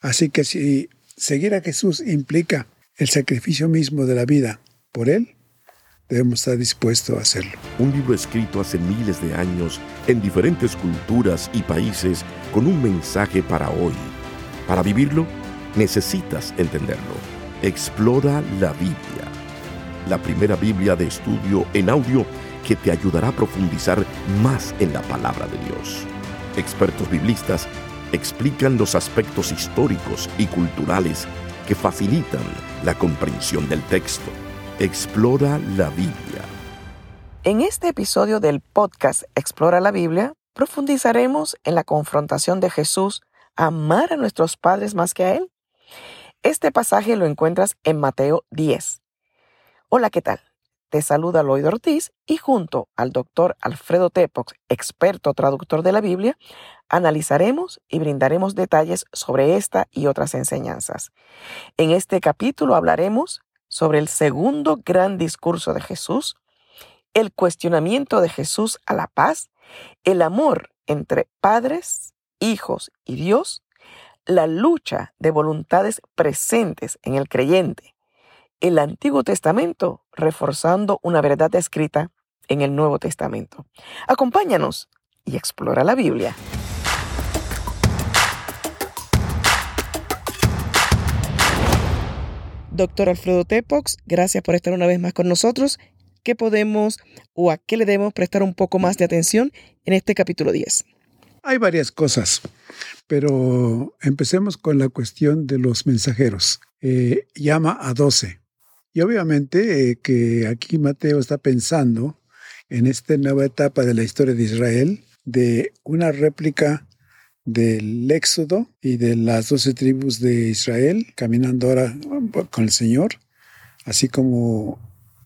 Así que si seguir a Jesús implica el sacrificio mismo de la vida por Él, debemos estar dispuestos a hacerlo. Un libro escrito hace miles de años en diferentes culturas y países con un mensaje para hoy. Para vivirlo, necesitas entenderlo. Explora la Biblia. La primera Biblia de estudio en audio que te ayudará a profundizar más en la palabra de Dios. Expertos biblistas explican los aspectos históricos y culturales que facilitan la comprensión del texto. Explora la Biblia. En este episodio del podcast Explora la Biblia, profundizaremos en la confrontación de Jesús a amar a nuestros padres más que a Él. Este pasaje lo encuentras en Mateo 10. Hola, ¿qué tal? Te saluda Lloyd Ortiz y junto al doctor Alfredo Tepox, experto traductor de la Biblia, analizaremos y brindaremos detalles sobre esta y otras enseñanzas. En este capítulo hablaremos sobre el segundo gran discurso de Jesús, el cuestionamiento de Jesús a la paz, el amor entre padres, hijos y Dios, la lucha de voluntades presentes en el creyente, el Antiguo Testamento reforzando una verdad escrita en el Nuevo Testamento. Acompáñanos y explora la Biblia. Doctor Alfredo Tepox, gracias por estar una vez más con nosotros. ¿Qué podemos o a qué le debemos prestar un poco más de atención en este capítulo 10? Hay varias cosas, pero empecemos con la cuestión de los mensajeros. Eh, llama a doce. Y obviamente eh, que aquí Mateo está pensando en esta nueva etapa de la historia de Israel, de una réplica del Éxodo y de las doce tribus de Israel, caminando ahora con el Señor, así como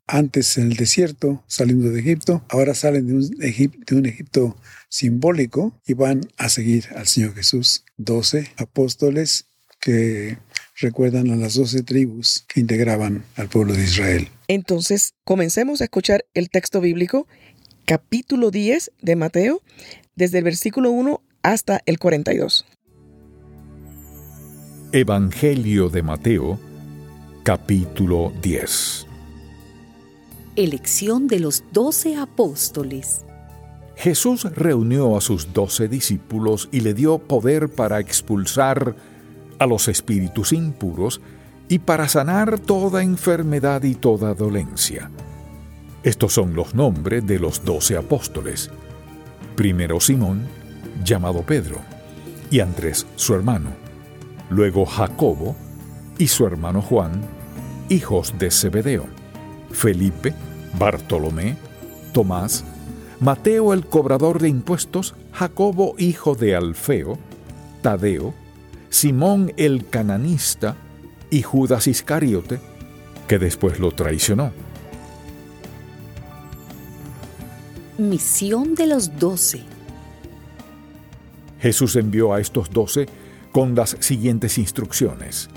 antes en el desierto, saliendo de Egipto, ahora salen de un, Egipto, de un Egipto simbólico y van a seguir al Señor Jesús. Doce apóstoles que recuerdan a las doce tribus que integraban al pueblo de Israel. Entonces, comencemos a escuchar el texto bíblico, capítulo 10 de Mateo, desde el versículo 1 hasta el 42. Evangelio de Mateo, capítulo 10. Elección de los doce apóstoles. Jesús reunió a sus doce discípulos y le dio poder para expulsar a los espíritus impuros y para sanar toda enfermedad y toda dolencia. Estos son los nombres de los doce apóstoles. Primero Simón, llamado Pedro, y Andrés su hermano. Luego Jacobo y su hermano Juan, hijos de Zebedeo. Felipe, Bartolomé, Tomás, Mateo el cobrador de impuestos, Jacobo hijo de Alfeo, Tadeo, Simón el cananista y Judas Iscariote, que después lo traicionó. Misión de los doce. Jesús envió a estos doce con las siguientes instrucciones.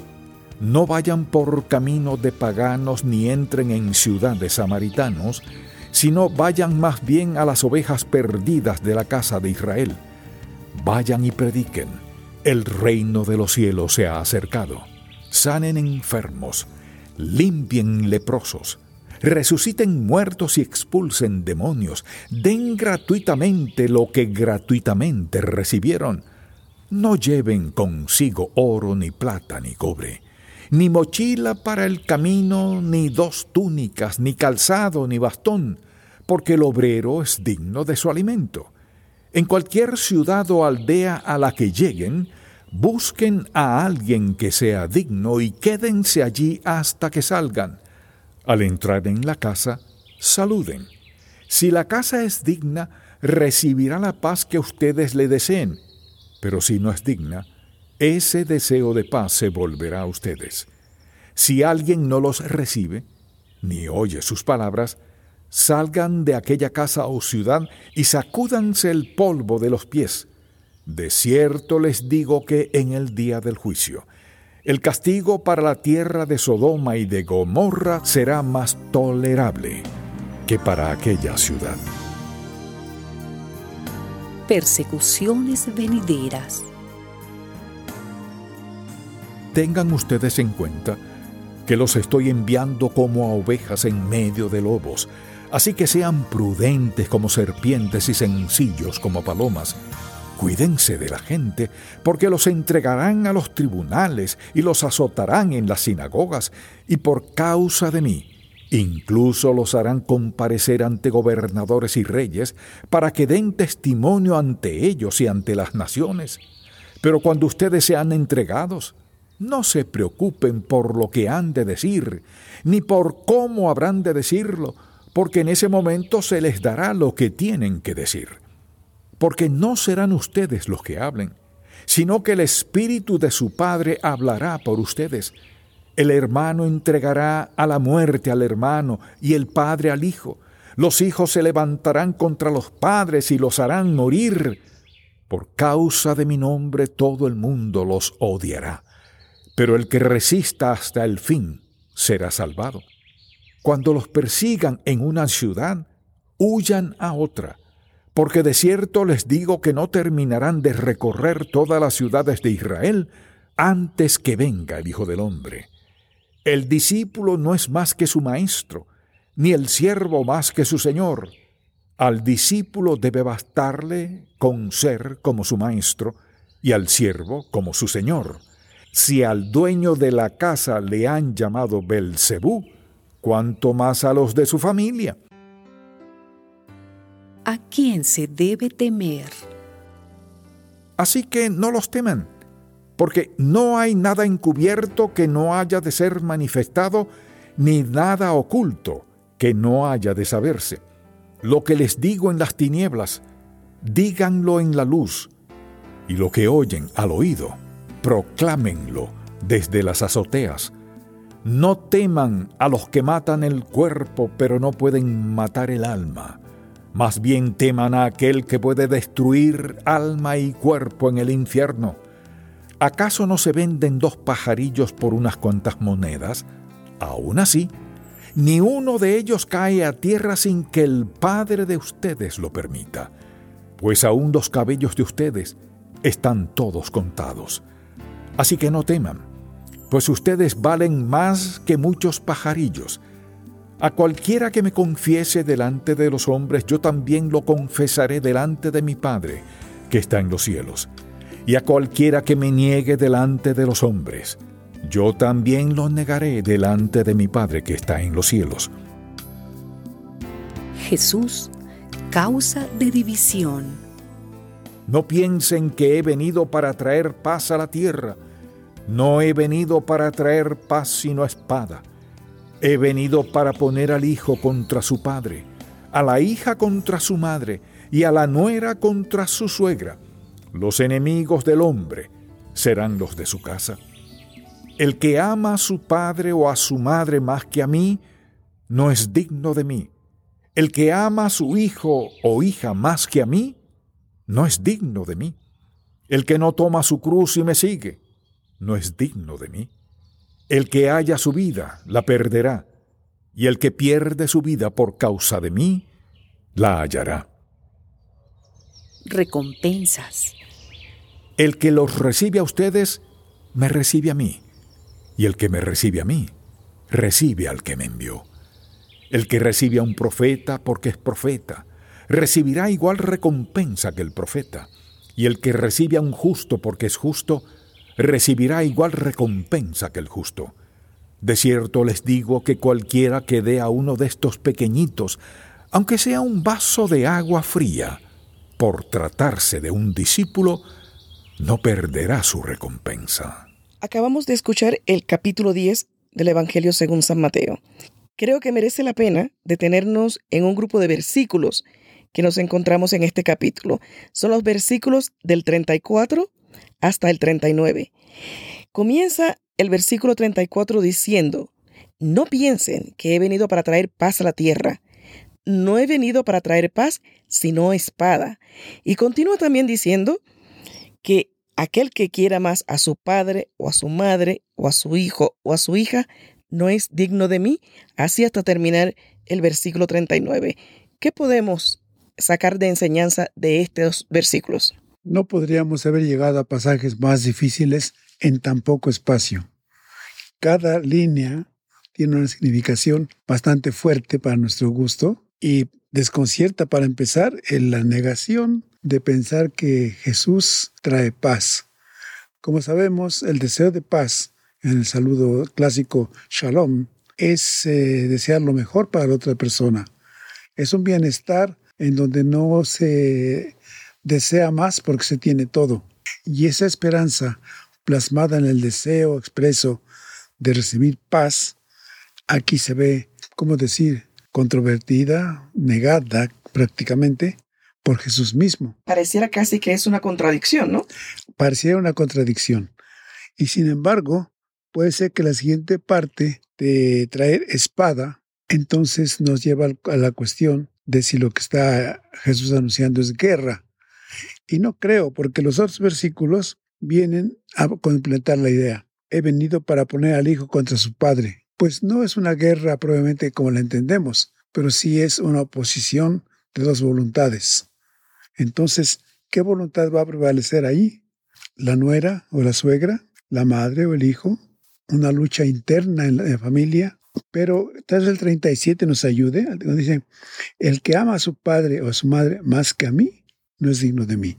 No vayan por camino de paganos ni entren en ciudad de samaritanos, sino vayan más bien a las ovejas perdidas de la casa de Israel. Vayan y prediquen el reino de los cielos se ha acercado. Sanen enfermos, limpien leprosos, resuciten muertos y expulsen demonios, den gratuitamente lo que gratuitamente recibieron. No lleven consigo oro, ni plata, ni cobre, ni mochila para el camino, ni dos túnicas, ni calzado, ni bastón, porque el obrero es digno de su alimento. En cualquier ciudad o aldea a la que lleguen, busquen a alguien que sea digno y quédense allí hasta que salgan. Al entrar en la casa, saluden. Si la casa es digna, recibirá la paz que ustedes le deseen, pero si no es digna, ese deseo de paz se volverá a ustedes. Si alguien no los recibe, ni oye sus palabras, salgan de aquella casa o ciudad y sacúdanse el polvo de los pies. De cierto les digo que en el día del juicio, el castigo para la tierra de Sodoma y de Gomorra será más tolerable que para aquella ciudad. Persecuciones venideras. tengan ustedes en cuenta que los estoy enviando como a ovejas en medio de lobos, así que sean prudentes como serpientes y sencillos como palomas. Cuídense de la gente, porque los entregarán a los tribunales y los azotarán en las sinagogas, y por causa de mí, incluso los harán comparecer ante gobernadores y reyes, para que den testimonio ante ellos y ante las naciones. Pero cuando ustedes sean entregados, no se preocupen por lo que han de decir, ni por cómo habrán de decirlo, porque en ese momento se les dará lo que tienen que decir porque no serán ustedes los que hablen, sino que el Espíritu de su Padre hablará por ustedes. El hermano entregará a la muerte al hermano y el Padre al Hijo. Los hijos se levantarán contra los padres y los harán morir. Por causa de mi nombre todo el mundo los odiará, pero el que resista hasta el fin será salvado. Cuando los persigan en una ciudad, huyan a otra porque de cierto les digo que no terminarán de recorrer todas las ciudades de Israel antes que venga el Hijo del Hombre. El discípulo no es más que su maestro, ni el siervo más que su señor. Al discípulo debe bastarle con ser como su maestro y al siervo como su señor. Si al dueño de la casa le han llamado Belcebú, cuanto más a los de su familia a quién se debe temer. Así que no los teman, porque no hay nada encubierto que no haya de ser manifestado, ni nada oculto que no haya de saberse. Lo que les digo en las tinieblas, díganlo en la luz, y lo que oyen al oído, proclámenlo desde las azoteas. No teman a los que matan el cuerpo, pero no pueden matar el alma más bien teman a aquel que puede destruir alma y cuerpo en el infierno. ¿Acaso no se venden dos pajarillos por unas cuantas monedas? Aún así, ni uno de ellos cae a tierra sin que el Padre de ustedes lo permita, pues aún los cabellos de ustedes están todos contados. Así que no teman, pues ustedes valen más que muchos pajarillos. A cualquiera que me confiese delante de los hombres, yo también lo confesaré delante de mi Padre, que está en los cielos. Y a cualquiera que me niegue delante de los hombres, yo también lo negaré delante de mi Padre que está en los cielos. Jesús, causa de división. No piensen que he venido para traer paz a la tierra. No he venido para traer paz sino espada. He venido para poner al hijo contra su padre, a la hija contra su madre y a la nuera contra su suegra. Los enemigos del hombre serán los de su casa. El que ama a su padre o a su madre más que a mí, no es digno de mí. El que ama a su hijo o hija más que a mí, no es digno de mí. El que no toma su cruz y me sigue, no es digno de mí. El que haya su vida, la perderá, y el que pierde su vida por causa de mí, la hallará. Recompensas. El que los recibe a ustedes, me recibe a mí, y el que me recibe a mí, recibe al que me envió. El que recibe a un profeta porque es profeta, recibirá igual recompensa que el profeta, y el que recibe a un justo porque es justo, recibirá igual recompensa que el justo. De cierto les digo que cualquiera que dé a uno de estos pequeñitos, aunque sea un vaso de agua fría, por tratarse de un discípulo, no perderá su recompensa. Acabamos de escuchar el capítulo 10 del Evangelio según San Mateo. Creo que merece la pena detenernos en un grupo de versículos que nos encontramos en este capítulo. Son los versículos del 34 hasta el 39. Comienza el versículo 34 diciendo, no piensen que he venido para traer paz a la tierra. No he venido para traer paz, sino espada. Y continúa también diciendo que aquel que quiera más a su padre o a su madre o a su hijo o a su hija no es digno de mí, así hasta terminar el versículo 39. ¿Qué podemos sacar de enseñanza de estos versículos? No podríamos haber llegado a pasajes más difíciles en tan poco espacio. Cada línea tiene una significación bastante fuerte para nuestro gusto y desconcierta para empezar en la negación de pensar que Jesús trae paz. Como sabemos, el deseo de paz en el saludo clásico shalom es eh, desear lo mejor para la otra persona. Es un bienestar en donde no se desea más porque se tiene todo. Y esa esperanza plasmada en el deseo expreso de recibir paz, aquí se ve, ¿cómo decir?, controvertida, negada prácticamente por Jesús mismo. Pareciera casi que es una contradicción, ¿no? Pareciera una contradicción. Y sin embargo, puede ser que la siguiente parte de traer espada, entonces nos lleva a la cuestión de si lo que está Jesús anunciando es guerra. Y no creo, porque los otros versículos vienen a completar la idea. He venido para poner al hijo contra su padre. Pues no es una guerra probablemente como la entendemos, pero sí es una oposición de dos voluntades. Entonces, ¿qué voluntad va a prevalecer ahí? ¿La nuera o la suegra? ¿La madre o el hijo? ¿Una lucha interna en la familia? Pero tal vez el 37 nos ayude. Dice, el que ama a su padre o a su madre más que a mí, no es digno de mí.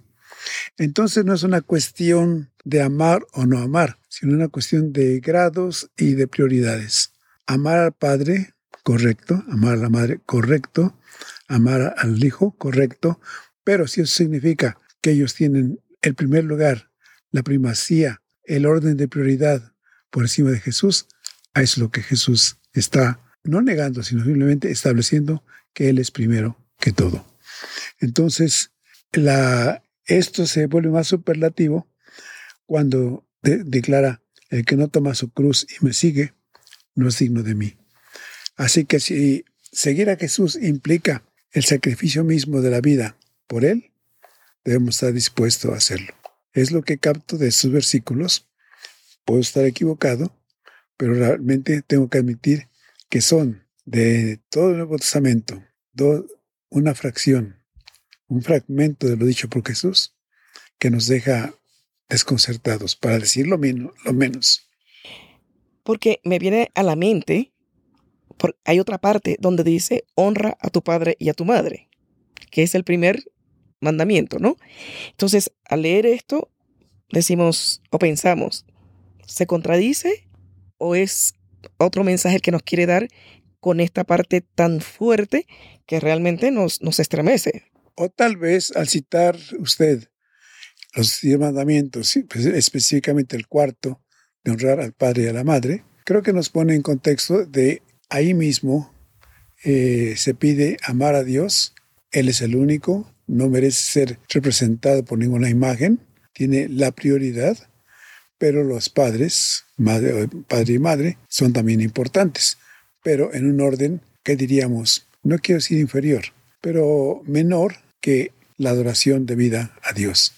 Entonces no es una cuestión de amar o no amar, sino una cuestión de grados y de prioridades. Amar al padre, correcto. Amar a la madre, correcto. Amar al hijo, correcto. Pero si eso significa que ellos tienen el primer lugar, la primacía, el orden de prioridad por encima de Jesús, es lo que Jesús está no negando, sino simplemente estableciendo que Él es primero que todo. Entonces, esto se vuelve más superlativo cuando declara, el que no toma su cruz y me sigue, no es digno de mí. Así que si seguir a Jesús implica el sacrificio mismo de la vida por Él, debemos estar dispuestos a hacerlo. Es lo que capto de estos versículos. Puedo estar equivocado, pero realmente tengo que admitir que son de todo el Nuevo Testamento una fracción, un fragmento de lo dicho por Jesús que nos deja desconcertados, para decir lo, menos. Porque me viene a la mente, hay otra parte donde dice, honra a tu padre y a tu madre, que es el primer mandamiento, ¿no? Entonces, al leer esto, decimos o pensamos, ¿se contradice o es otro mensaje que nos quiere dar con esta parte tan fuerte que realmente nos, nos estremece? O tal vez al citar usted los diez mandamientos, pues, específicamente el cuarto, de honrar al padre y a la madre, creo que nos pone en contexto de ahí mismo eh, se pide amar a Dios, Él es el único, no merece ser representado por ninguna imagen, tiene la prioridad, pero los padres, madre, padre y madre, son también importantes, pero en un orden que diríamos, no quiero decir inferior, pero menor que la adoración debida a Dios.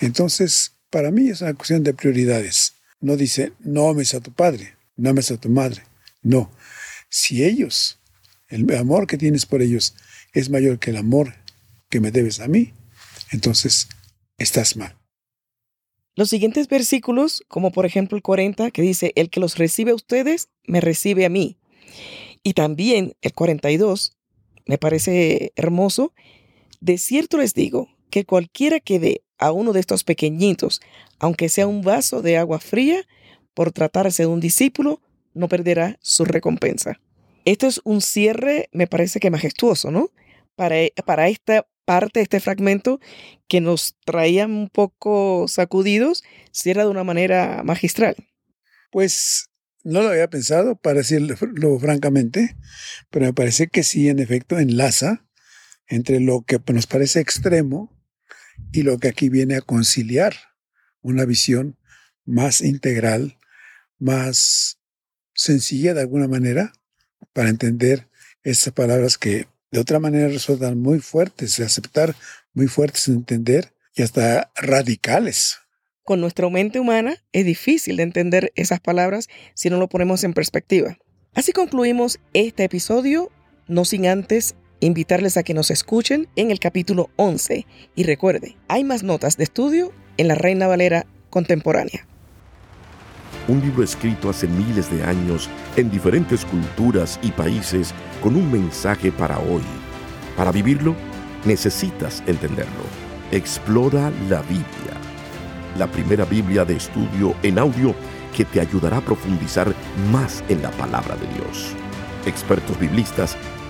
Entonces, para mí es una cuestión de prioridades. No dice, no ames a tu padre, no ames a tu madre. No. Si ellos, el amor que tienes por ellos es mayor que el amor que me debes a mí, entonces estás mal. Los siguientes versículos, como por ejemplo el 40, que dice, el que los recibe a ustedes, me recibe a mí. Y también el 42, me parece hermoso, de cierto les digo que cualquiera que dé a uno de estos pequeñitos, aunque sea un vaso de agua fría, por tratarse de un discípulo, no perderá su recompensa. Esto es un cierre, me parece que majestuoso, ¿no? Para, para esta parte, este fragmento que nos traía un poco sacudidos, cierra de una manera magistral. Pues no lo había pensado, para decirlo francamente, pero me parece que sí, en efecto, enlaza entre lo que nos parece extremo y lo que aquí viene a conciliar una visión más integral, más sencilla de alguna manera, para entender estas palabras que de otra manera resultan muy fuertes de aceptar, muy fuertes de entender y hasta radicales. Con nuestra mente humana es difícil de entender esas palabras si no lo ponemos en perspectiva. Así concluimos este episodio, no sin antes invitarles a que nos escuchen en el capítulo 11 y recuerde, hay más notas de estudio en la Reina Valera contemporánea. un libro escrito hace miles de años en diferentes culturas y países con un mensaje para hoy. Para vivirlo, necesitas entenderlo. Explora la Biblia. La primera Biblia de estudio en audio que te ayudará a profundizar más en la palabra de Dios. Expertos biblistas